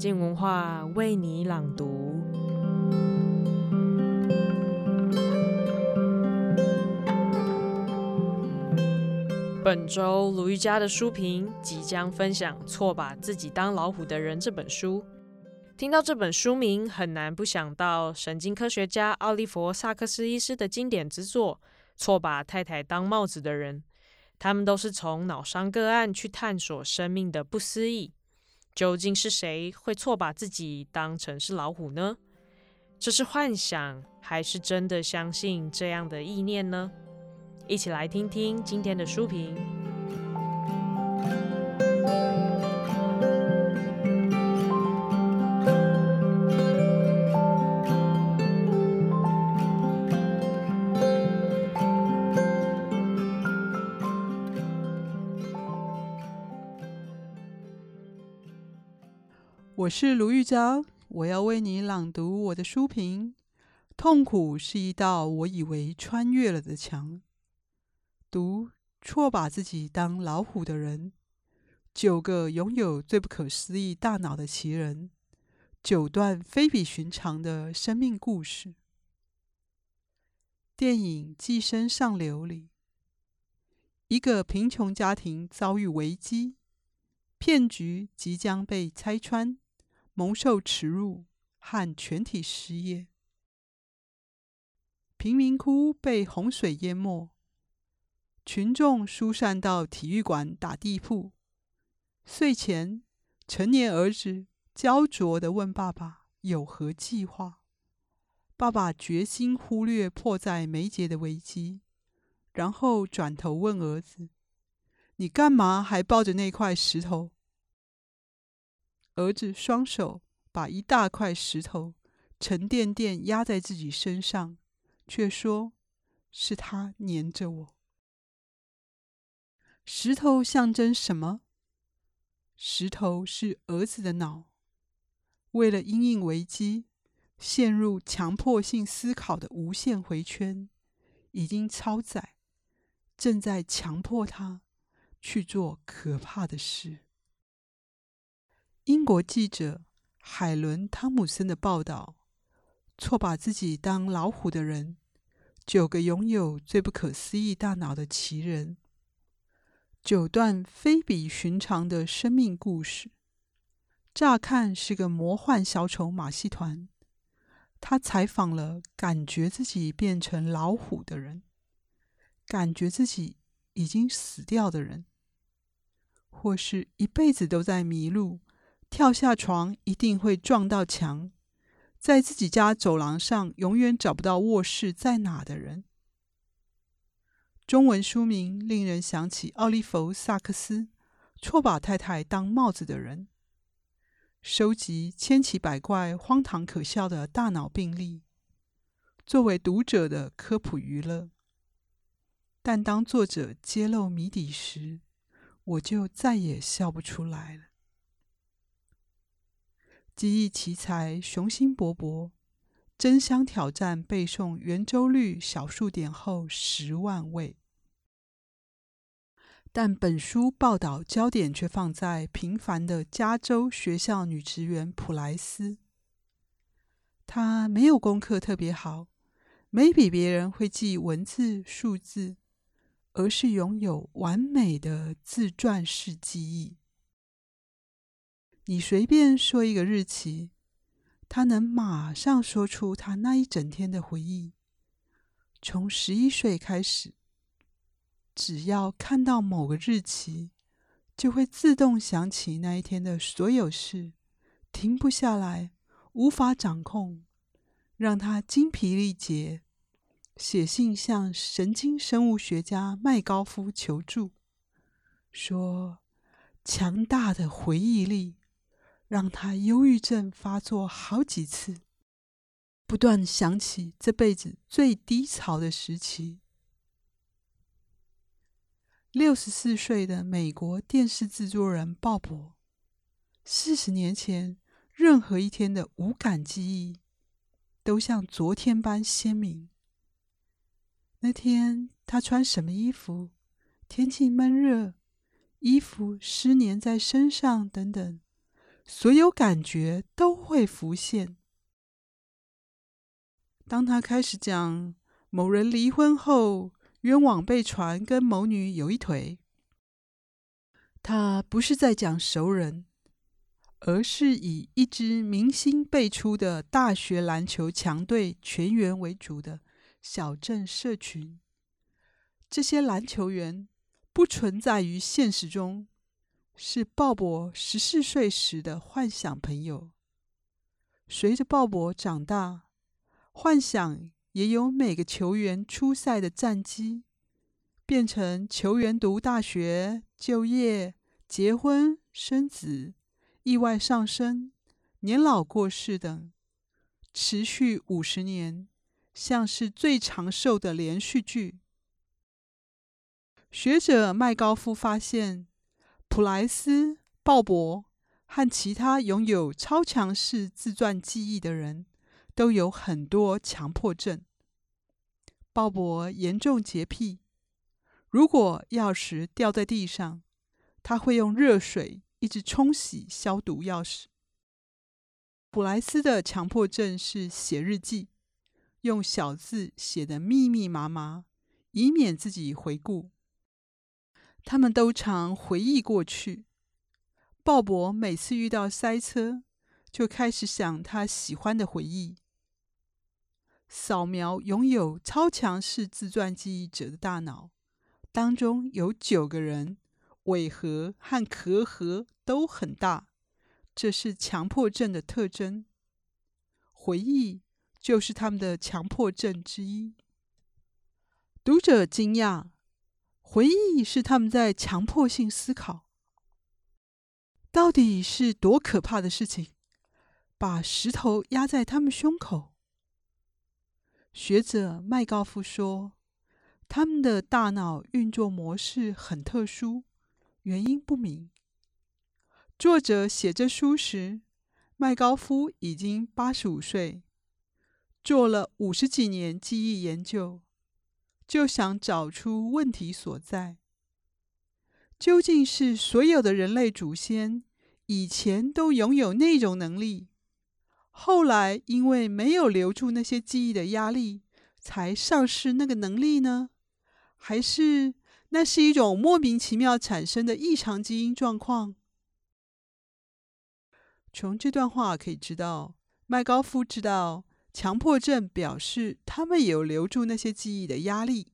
静文化为你朗读。本周卢玉佳的书评即将分享《错把自己当老虎的人》这本书。听到这本书名，很难不想到神经科学家奥利弗·萨克斯医师的经典之作《错把太太当帽子的人》。他们都是从脑伤个案去探索生命的不思议。究竟是谁会错把自己当成是老虎呢？这是幻想，还是真的相信这样的意念呢？一起来听听今天的书评。我是卢玉章，我要为你朗读我的书评。痛苦是一道我以为穿越了的墙。读错把自己当老虎的人，九个拥有最不可思议大脑的奇人，九段非比寻常的生命故事。电影《寄生上流》里，一个贫穷家庭遭遇危机，骗局即将被拆穿。蒙受耻辱和全体失业，贫民窟被洪水淹没，群众疏散到体育馆打地铺。睡前，成年儿子焦灼地问爸爸有何计划。爸爸决心忽略迫在眉睫的危机，然后转头问儿子：“你干嘛还抱着那块石头？”儿子双手把一大块石头沉甸甸压在自己身上，却说：“是他黏着我。”石头象征什么？石头是儿子的脑。为了因应危机，陷入强迫性思考的无限回圈，已经超载，正在强迫他去做可怕的事。英国记者海伦·汤姆森的报道：错把自己当老虎的人，九个拥有最不可思议大脑的奇人，九段非比寻常的生命故事。乍看是个魔幻小丑马戏团。他采访了感觉自己变成老虎的人，感觉自己已经死掉的人，或是一辈子都在迷路。跳下床一定会撞到墙，在自己家走廊上永远找不到卧室在哪的人。中文书名令人想起奥利弗·萨克斯，错把太太当帽子的人，收集千奇百怪、荒唐可笑的大脑病例，作为读者的科普娱乐。但当作者揭露谜底时，我就再也笑不出来了。记忆奇才，雄心勃勃，争相挑战背诵圆周率小数点后十万位。但本书报道焦点却放在平凡的加州学校女职员普莱斯。她没有功课特别好，没比别人会记文字数字，而是拥有完美的自传式记忆。你随便说一个日期，他能马上说出他那一整天的回忆。从十一岁开始，只要看到某个日期，就会自动想起那一天的所有事，停不下来，无法掌控，让他精疲力竭。写信向神经生物学家麦高夫求助，说：“强大的回忆力。”让他忧郁症发作好几次，不断想起这辈子最低潮的时期。六十四岁的美国电视制作人鲍勃，四十年前任何一天的无感记忆，都像昨天般鲜明。那天他穿什么衣服？天气闷热，衣服湿黏在身上，等等。所有感觉都会浮现。当他开始讲某人离婚后冤枉被传跟某女有一腿，他不是在讲熟人，而是以一支明星辈出的大学篮球强队全员为主的小镇社群。这些篮球员不存在于现实中，是鲍勃十四岁时的幻想朋友。随着鲍勃长大，幻想也由每个球员出赛的战绩，变成球员读大学、就业、结婚、生子、意外丧生、年老过世等，持续五十年，像是最长寿的连续剧。学者麦高夫发现，普莱斯、鲍勃和其他拥有超强式自传记忆的人都有很多强迫症。鲍勃严重洁癖，如果钥匙掉在地上，他会用热水一直冲洗消毒钥匙。普莱斯的强迫症是写日记，用小字写得密密麻麻，以免自己回顾。他们都常回忆过去。鲍勃每次遇到塞车，就开始想他喜欢的回忆。扫描拥有超强式自传记忆者的大脑，当中有九个人尾核和壳核都很大，这是强迫症的特征。回忆就是他们的强迫症之一。读者惊讶。回忆是他们在强迫性思考，到底是多可怕的事情？把石头压在他们胸口。学者麦高夫说，他们的大脑运作模式很特殊，原因不明。作者写这书时，麦高夫已经八十五岁，做了五十几年记忆研究。就想找出问题所在，究竟是所有的人类祖先以前都拥有那种能力，后来因为没有留住那些记忆的压力，才丧失那个能力呢？还是那是一种莫名其妙产生的异常基因状况？从这段话可以知道，麦高夫知道。强迫症表示他们有留住那些记忆的压力，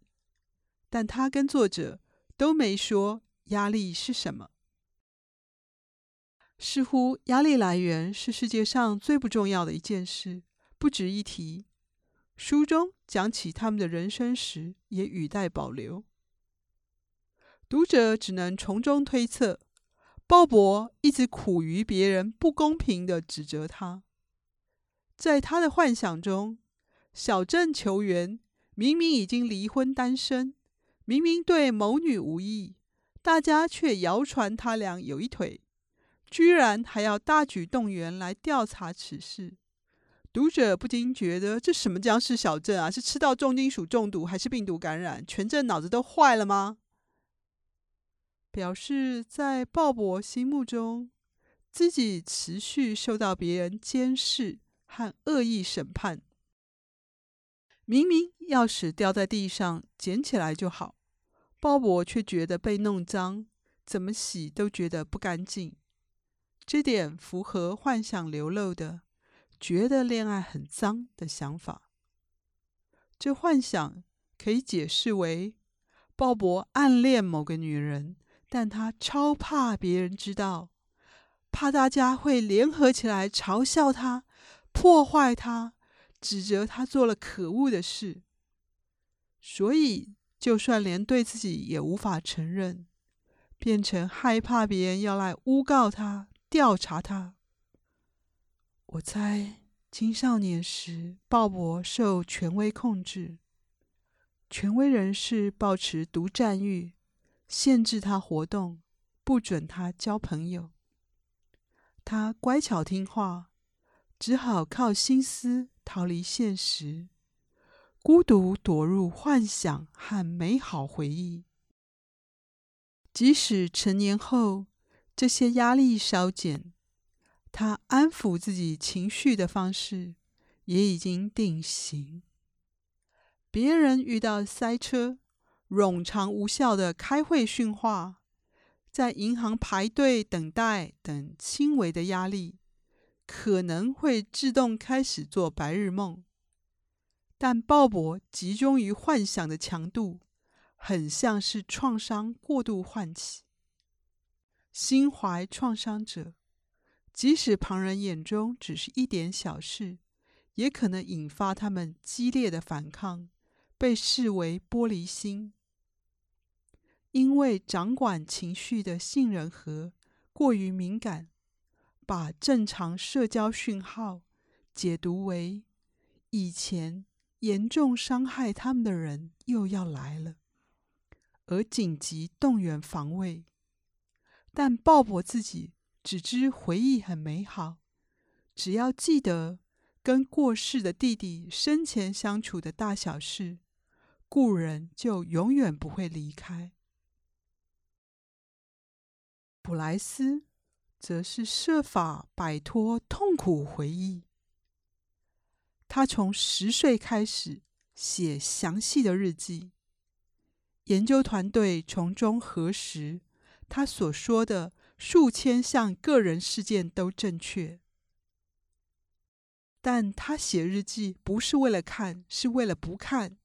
但他跟作者都没说压力是什么。似乎压力来源是世界上最不重要的一件事，不值一提。书中讲起他们的人生时，也语带保留。读者只能从中推测，鲍勃一直苦于别人不公平的指责他。在他的幻想中，小镇球员明明已经离婚单身，明明对某女无意，大家却谣传他俩有一腿，居然还要大举动员来调查此事。读者不禁觉得，这什么僵尸小镇啊？是吃到重金属中毒，还是病毒感染？全镇脑子都坏了吗？表示在鲍勃心目中，自己持续受到别人监视。和恶意审判，明明钥匙掉在地上，捡起来就好，鲍勃却觉得被弄脏，怎么洗都觉得不干净。这点符合幻想流露的觉得恋爱很脏的想法。这幻想可以解释为鲍勃暗恋某个女人，但他超怕别人知道，怕大家会联合起来嘲笑他。破坏他，指责他做了可恶的事，所以就算连对自己也无法承认，变成害怕别人要来诬告他、调查他。我猜青少年时，鲍勃受权威控制，权威人士保持独占欲，限制他活动，不准他交朋友。他乖巧听话。只好靠心思逃离现实，孤独躲入幻想和美好回忆。即使成年后，这些压力稍减，他安抚自己情绪的方式也已经定型。别人遇到塞车、冗长无效的开会训话，在银行排队等待等轻微的压力，可能会自动开始做白日梦。但鲍勃集中于幻想的强度，很像是创伤过度唤起。心怀创伤者，即使旁人眼中只是一点小事，也可能引发他们激烈的反抗。被视为玻璃心，因为掌管情绪的杏仁核过于敏感，把正常社交讯号解读为以前严重伤害他们的人又要来了，而紧急动员防卫。但鲍勃自己只知回忆很美好，只要记得跟过世的弟弟生前相处的大小事。故人就永远不会离开。普莱斯则是设法摆脱痛苦回忆。他从十岁开始写详细的日记，研究团队从中核实他所说的数千项个人事件都正确。但他写日记不是为了看，是为了不看。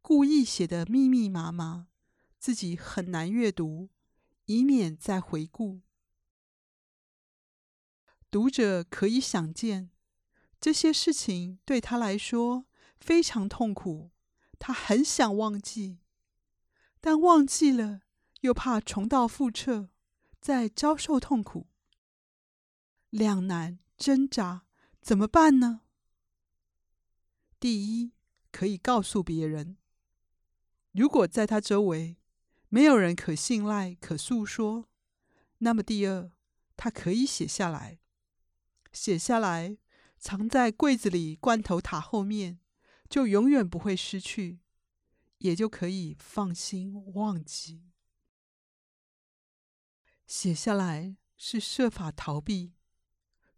故意写得密密麻麻，自己很难阅读，以免再回顾。读者可以想见，这些事情对他来说非常痛苦。他很想忘记，但忘记了又怕重蹈覆辙，再遭受痛苦。两难挣扎，怎么办呢？第一，可以告诉别人。如果在他周围没有人可信赖、可诉说，那么第二，他可以写下来，写下来，藏在柜子里罐头塔后面，就永远不会失去，也就可以放心忘记。写下来是设法逃避，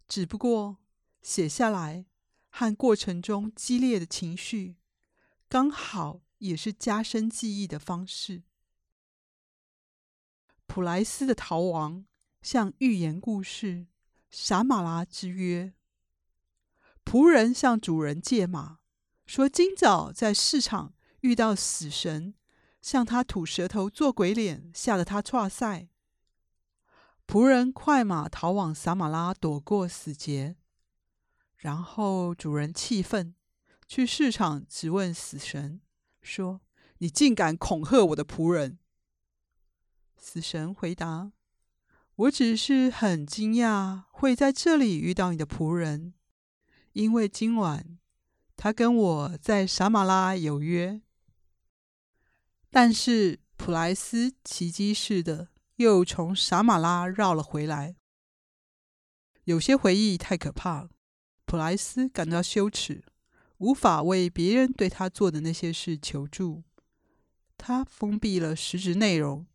只不过写下来和过程中激烈的情绪刚好。也是加深记忆的方式。普莱斯的逃亡像寓言故事《撒马拉之约》。仆人向主人借马，说今早在市场遇到死神，向他吐舌头做鬼脸，吓得他剉赛。仆人快马逃往撒马拉，躲过死劫。然后主人气愤，去市场质问死神。说：“你竟敢恐吓我的仆人！”死神回答：“我只是很惊讶会在这里遇到你的仆人，因为今晚他跟我在撒马拉有约。”但是普莱斯奇迹似的又从撒马拉绕了回来。有些回忆太可怕，普莱斯感到羞耻。无法为别人对他做的那些事求助，他封闭了实质内容，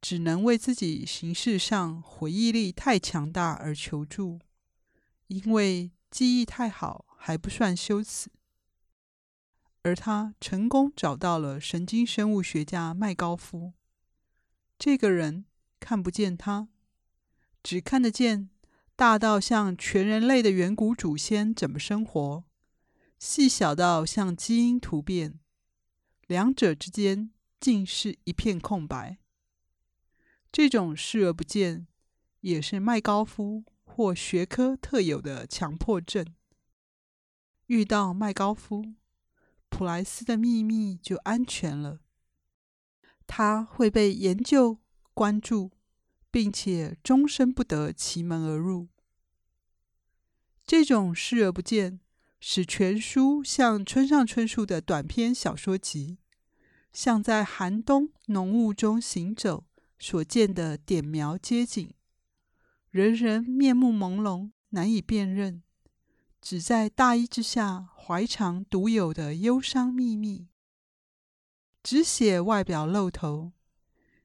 只能为自己形式上回忆力太强大而求助，因为记忆太好还不算羞耻。而他成功找到了神经生物学家麦高夫，这个人看不见他，只看得见大到像全人类的远古祖先怎么生活。细小到像基因突变，两者之间竟是一片空白。这种视而不见，也是麦高夫或学科特有的强迫症。遇到麦高夫，普莱斯的秘密就安全了。他会被研究、关注，并且终身不得其门而入。这种视而不见。使全书像村上春树的短篇小说集，像在寒冬浓雾中行走所见的点描街景，人人面目朦胧，难以辨认，只在大衣之下怀藏独有的忧伤秘密，只写外表露头，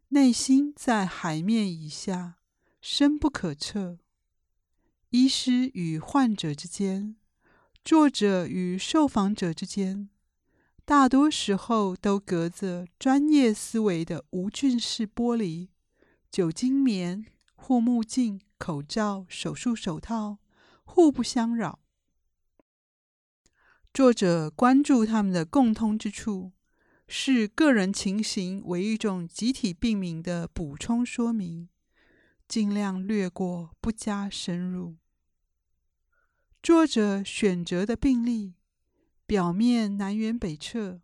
内心在海面以下深不可测。医师与患者之间，作者与受访者之间，大多时候都隔着专业思维的无菌式玻璃、酒精棉、护目镜、口罩、手术手套，互不相扰。作者关注他们的共通之处，视个人情形为一种集体病名的补充说明，尽量略过，不加深入。作者选择的病例，表面南辕北辙，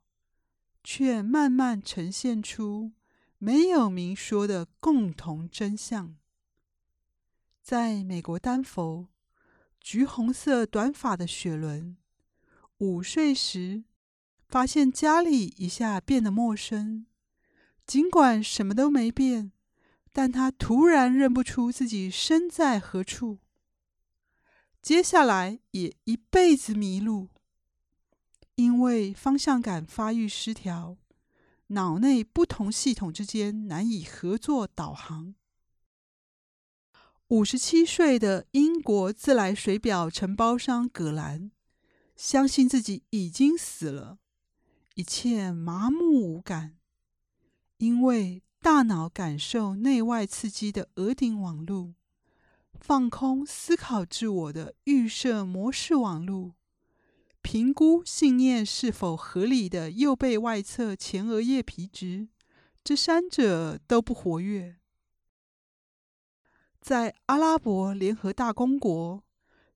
却慢慢呈现出没有明说的共同真相。在美国丹佛，橘红色短发的雪伦。午睡时，发现家里一下变得陌生。尽管什么都没变，但他突然认不出自己身在何处。接下来也一辈子迷路，因为方向感发育失调，脑内不同系统之间难以合作导航。五十七岁的英国自来水表承包商葛兰。相信自己已经死了，一切麻木无感，因为大脑感受内外刺激的额顶网路，放空思考自我的预设模式网路，评估信念是否合理的右背外侧前额叶皮质，这三者都不活跃。在阿拉伯联合大公国。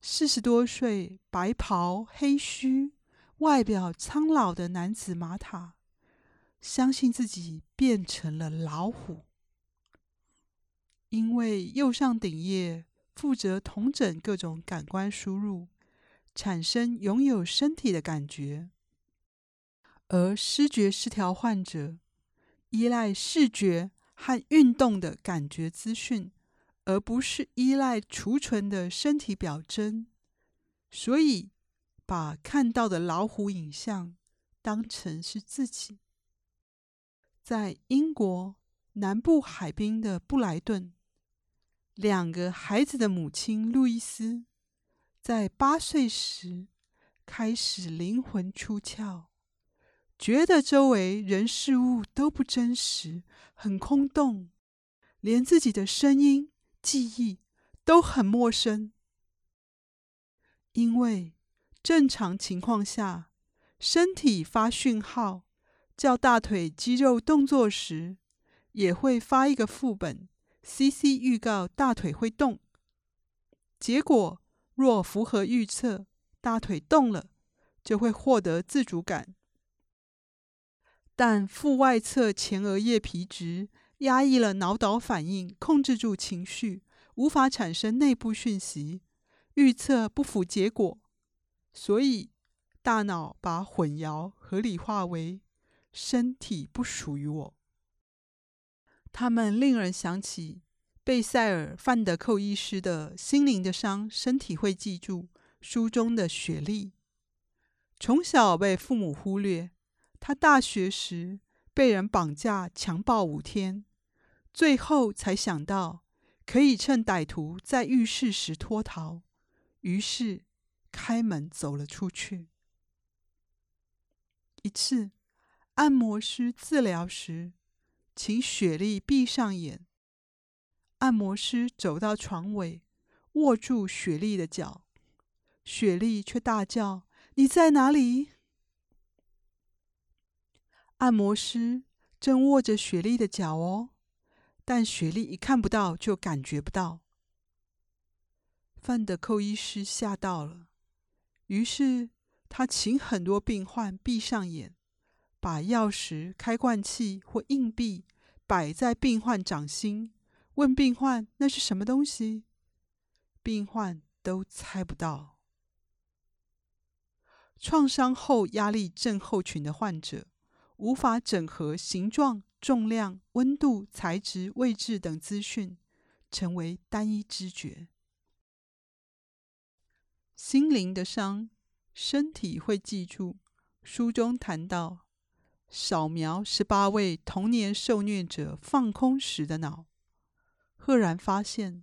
四十多岁、白袍黑须、外表苍老的男子马塔，相信自己变成了老虎，因为右上顶叶负责统整各种感官输入，产生拥有身体的感觉；而思觉失调患者依赖视觉和运动的感觉资讯。而不是依赖储存的身体表征，所以把看到的老虎影像当成是自己。在英国南部海滨的布莱顿，两个孩子的母亲路易斯，在八岁时开始灵魂出窍，觉得周围人事物都不真实，很空洞，连自己的声音。记忆都很陌生，因为正常情况下，身体发讯号叫大腿肌肉动作时，也会发一个副本，CC 预告大腿会动。结果若符合预测，大腿动了，就会获得自主感。但腹外侧前额叶皮质。压抑了脑岛反应，控制住情绪，无法产生内部讯息，预测不符结果，所以大脑把混淆合理化为身体不属于我。他们令人想起贝塞尔·范德寇医师的《心灵的伤，身体会记住》书中的雪莉，从小被父母忽略，他大学时。被人绑架强暴五天，最后才想到可以趁歹徒在浴室时脱逃，于是开门走了出去。一次，按摩师治疗时，请雪莉闭上眼。按摩师走到床尾，握住雪莉的脚，雪莉却大叫：“你在哪里？”按摩师正握着雪莉的脚哦，但雪莉一看不到就感觉不到。范德寇医师吓到了，于是他请很多病患闭上眼，把钥匙、开罐器或硬币摆在病患掌心，问病患那是什么东西，病患都猜不到。创伤后压力症候群的患者。无法整合形状、重量、温度、材质、位置等资讯，成为单一知觉。心灵的伤，身体会记住。书中谈到，扫描十八位童年受虐者放空时的脑，赫然发现，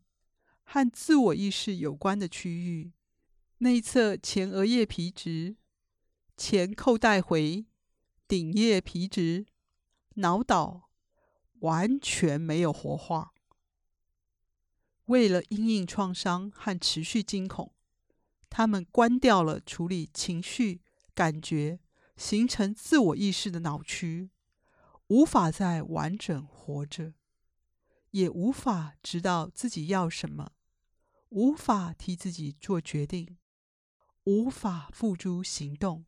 和自我意识有关的区域，内侧前额叶皮质、前扣带回、顶叶皮质、脑岛完全没有活化。为了因应创伤和持续惊恐，他们关掉了处理情绪、感觉、形成自我意识的脑区，无法再完整活着。也无法知道自己要什么，无法替自己做决定，无法付诸行动。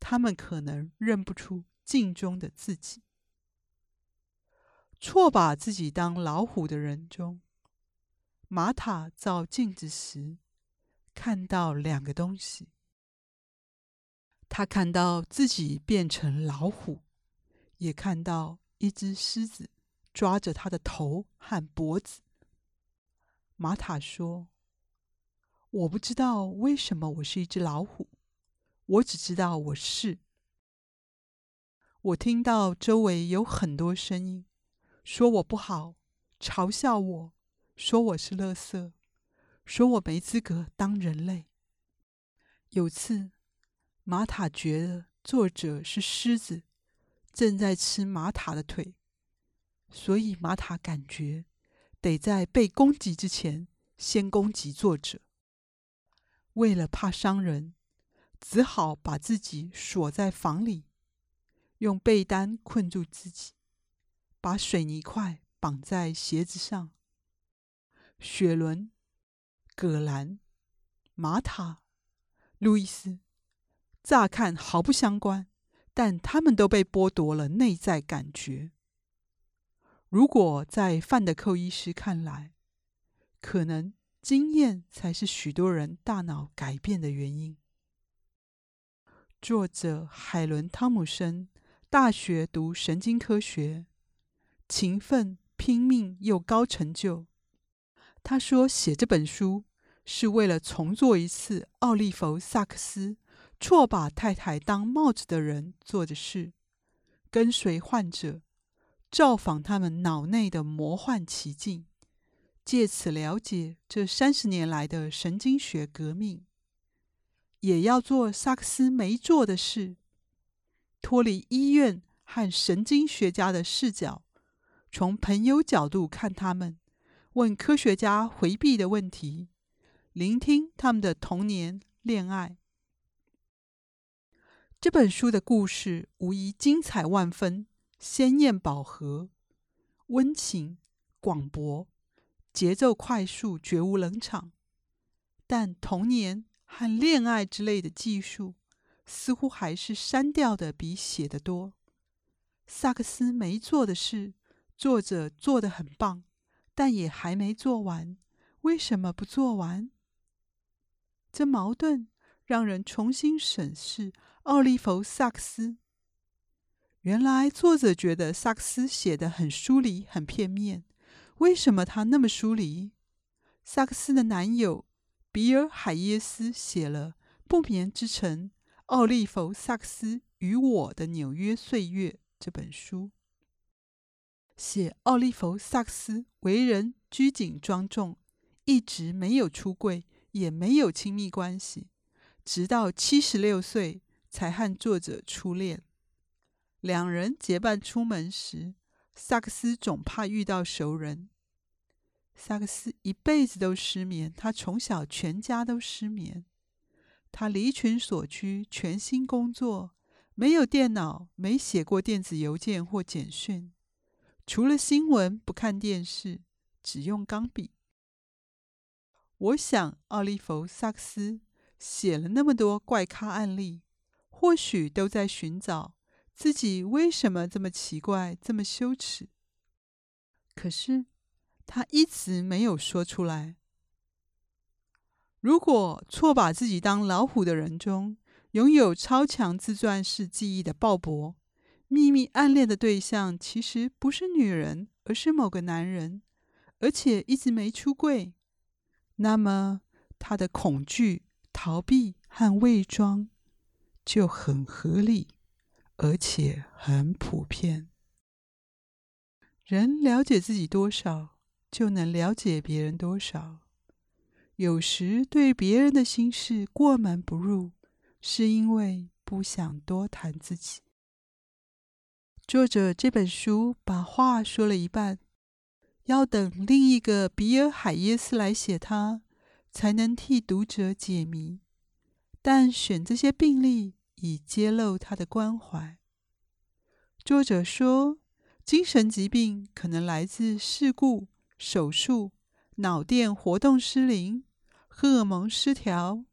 他们可能认不出镜中的自己。错把自己当老虎的人中，玛塔照镜子时看到两个东西。他看到自己变成老虎，也看到一只狮子。抓着他的头和脖子，玛塔说：“我不知道为什么我是一只老虎，我只知道我是。我听到周围有很多声音，说我不好，嘲笑我，说我是垃圾，说我没资格当人类。有次，玛塔觉得作者是狮子，正在吃玛塔的腿。”所以，玛塔感觉得在被攻击之前先攻击作者。为了怕伤人，只好把自己锁在房里，用被单困住自己，把水泥块绑在鞋子上。雪伦、葛兰、玛塔、路易斯，乍看毫不相关，但他们都被剥夺了内在感觉。如果在范德寇医师看来，可能经验才是许多人大脑改变的原因。作者海伦·汤姆森大学读神经科学，勤奋、拼命又高成就。他说，写这本书是为了重做一次奥利弗·萨克斯错把太太当帽子的人做的事，跟随患者。造访他们脑内的魔幻奇境，借此了解这三十年来的神经学革命。也要做萨克斯没做的事，脱离医院和神经学家的视角，从朋友角度看他们，问科学家回避的问题，聆听他们的童年、恋爱。这本书的故事无疑精彩万分。鲜艳饱和，温情广博，节奏快速，绝无冷场。但童年和恋爱之类的技术，似乎还是删掉的比写的多。萨克斯没做的事，作者做得很棒，但也还没做完。为什么不做完？这矛盾让人重新审视奥利弗·萨克斯。原来作者觉得萨克斯写得很疏离、很片面。为什么他那么疏离？萨克斯的男友比尔·海耶斯写了《不眠之城：奥利弗·萨克斯与我的纽约岁月》这本书，写奥利弗·萨克斯为人拘谨庄重，一直没有出柜，也没有亲密关系，直到七十六岁才和作者初恋。两人结伴出门时，萨克斯总怕遇到熟人。萨克斯一辈子都失眠，他从小全家都失眠。他离群索居，全心工作，没有电脑，没写过电子邮件或简讯，除了新闻不看电视，只用钢笔。我想，奥利弗·萨克斯写了那么多怪咖案例，或许都在寻找。自己为什么这么奇怪，这么羞耻？可是他一直没有说出来。如果错把自己当老虎的人中，拥有超强自传式记忆的鲍勃，秘密暗恋的对象其实不是女人，而是某个男人，而且一直没出柜，那么他的恐惧、逃避和伪装就很合理。而且很普遍。人了解自己多少，就能了解别人多少。有时对别人的心事过门不入，是因为不想多谈自己。作者这本书把话说了一半，要等另一个比尔·海耶斯来写它，才能替读者解谜。但选这些病例，以揭露他的关怀。作者说，精神疾病可能来自事故、手术、脑电活动失灵、荷尔蒙失调、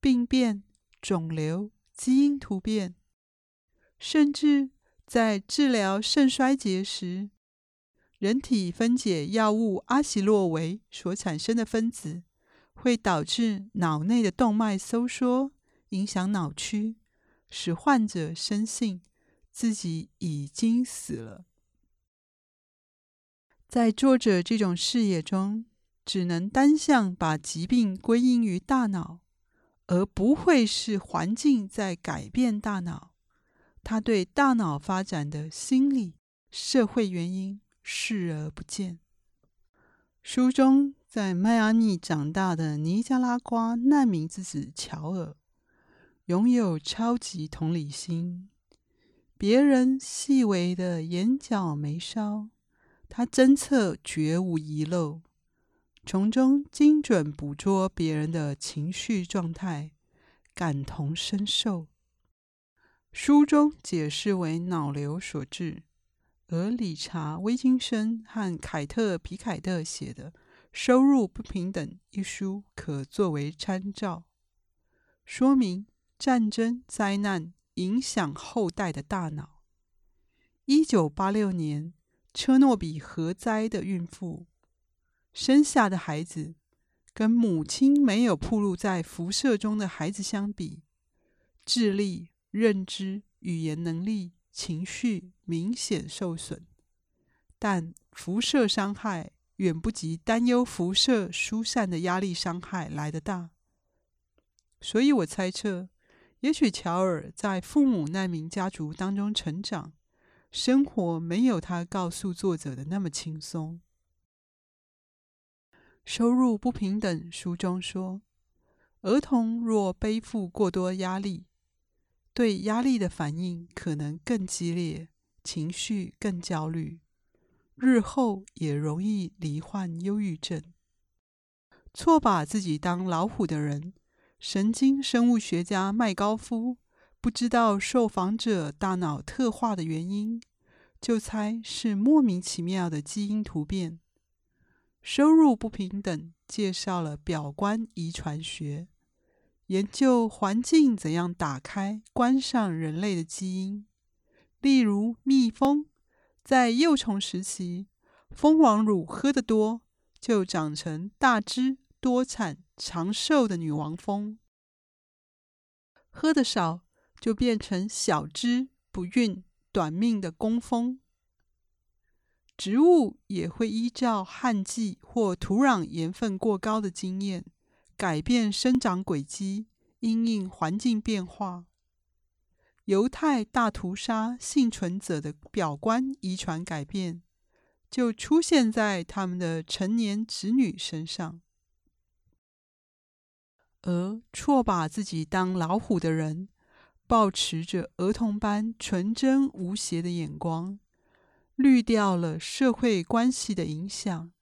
病变、肿瘤、基因突变，甚至在治疗肾衰竭时，人体分解药物阿昔洛韦所产生的分子，会导致脑内的动脉收缩，影响脑区，使患者深信自己已经死了。在作者这种视野中，只能单向把疾病归因于大脑，而不会是环境在改变大脑。他对大脑发展的心理、社会原因视而不见。书中在迈阿密长大的尼加拉瓜难民之子乔尔，拥有超级同理心。别人细微的眼角眉梢，他侦测绝无遗漏，从中精准捕捉别人的情绪状态，感同身受。书中解释为脑瘤所致，而理查·威金森和凯特·皮凯特写的《收入不平等》一书可作为参照，说明战争灾难。影响后代的大脑。一九八六年，车诺比核灾的孕妇生下的孩子，跟母亲没有暴露在辐射中的孩子相比，智力、认知、语言能力、情绪明显受损。但辐射伤害远不及担忧辐射疏散的压力伤害来得大。所以我猜测。也许乔尔在父母难民家族当中成长，生活没有他告诉作者的那么轻松。收入不平等，书中说，儿童若背负过多压力，对压力的反应可能更激烈，情绪更焦虑，日后也容易罹患忧郁症。错把自己当老虎的人。神经生物学家麦高夫不知道受访者大脑特化的原因，就猜是莫名其妙的基因突变。收入不平等介绍了表观遗传学，研究环境怎样打开、关上人类的基因。例如，蜜蜂在幼虫时期，蜂王乳喝得多，就长成大只。多产长寿的女王蜂，喝得少就变成小只不孕短命的工蜂。植物也会依照旱季或土壤盐分过高的经验，改变生长轨迹，因应环境变化。犹太大屠杀幸存者的表观遗传改变，就出现在他们的成年子女身上。而错把自己当老虎的人，抱持着儿童般纯真无邪的眼光，滤掉了社会关系的影响，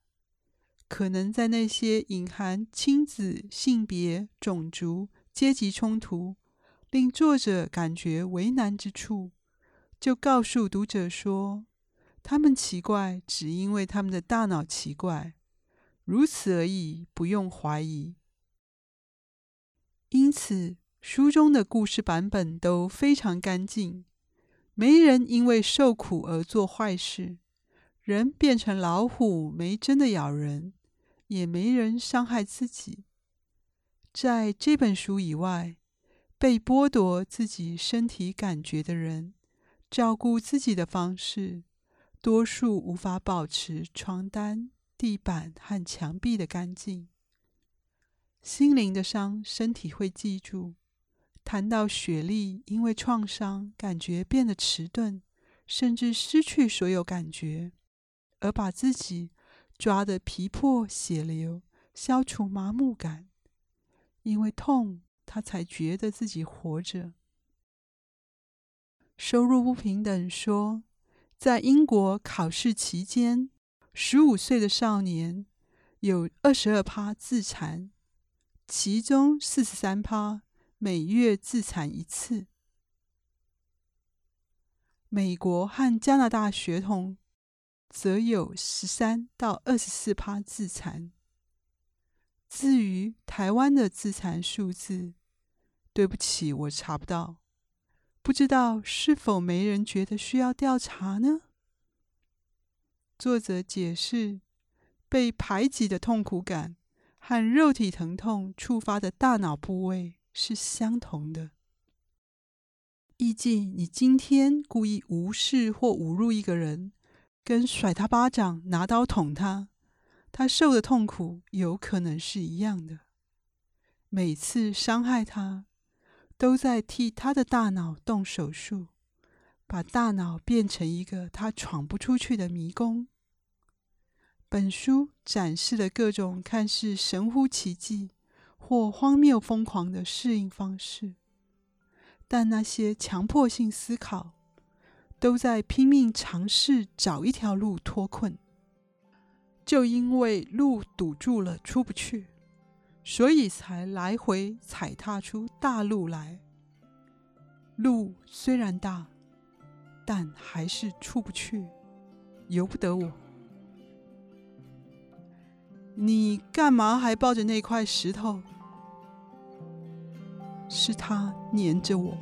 可能在那些隐含亲子、性别、种族、阶级冲突，令作者感觉为难之处，就告诉读者说：他们奇怪，只因为他们的大脑奇怪，如此而已，不用怀疑。因此，书中的故事版本都非常干净，没人因为受苦而做坏事，人变成老虎没真的咬人，也没人伤害自己。在这本书以外，被剥夺自己身体感觉的人，照顾自己的方式，多数无法保持床单、地板和墙壁的干净。心灵的伤，身体会记住。谈到雪莉，因为创伤，感觉变得迟钝，甚至失去所有感觉，而把自己抓得皮破血流，消除麻木感。因为痛，他才觉得自己活着。收入不平等说，在英国考试期间，十五岁的少年有二十二趴自残，其中四十三趴每月自残一次。美国和加拿大学童则有十三到二十四趴自残。至于台湾的自残数字，对不起，我查不到，不知道是否没人觉得需要调查呢？作者解释，被排挤的痛苦感和肉体疼痛触发的大脑部位是相同的。预计你今天故意无视或侮辱一个人，跟甩他巴掌、拿刀捅他，他受的痛苦有可能是一样的。每次伤害他，都在替他的大脑动手术，把大脑变成一个他闯不出去的迷宫。本书展示了各种看似神乎其技或荒谬疯狂的适应方式。但那些强迫性思考，都在拼命尝试找一条路脱困。就因为路堵住了，出不去，所以才来回踩踏出大路来。路虽然大，但还是出不去，由不得我。你干嘛还抱着那块石头？是他黏着我。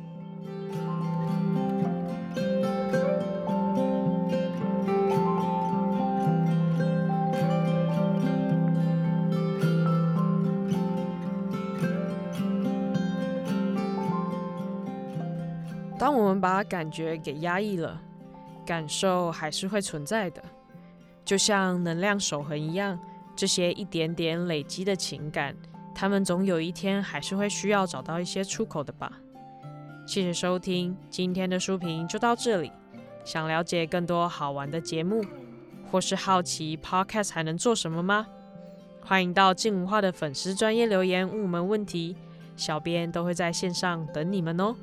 当我们把感觉给压抑了，感受还是会存在的，就像能量守恒一样，这些一点点累积的情感。他们总有一天还是会需要找到一些出口的吧。谢谢收听，今天的书评就到这里。想了解更多好玩的节目，或是好奇 Podcast 还能做什么吗？欢迎到静文化的粉丝专业留言问我们问题，小编都会在线上等你们哦。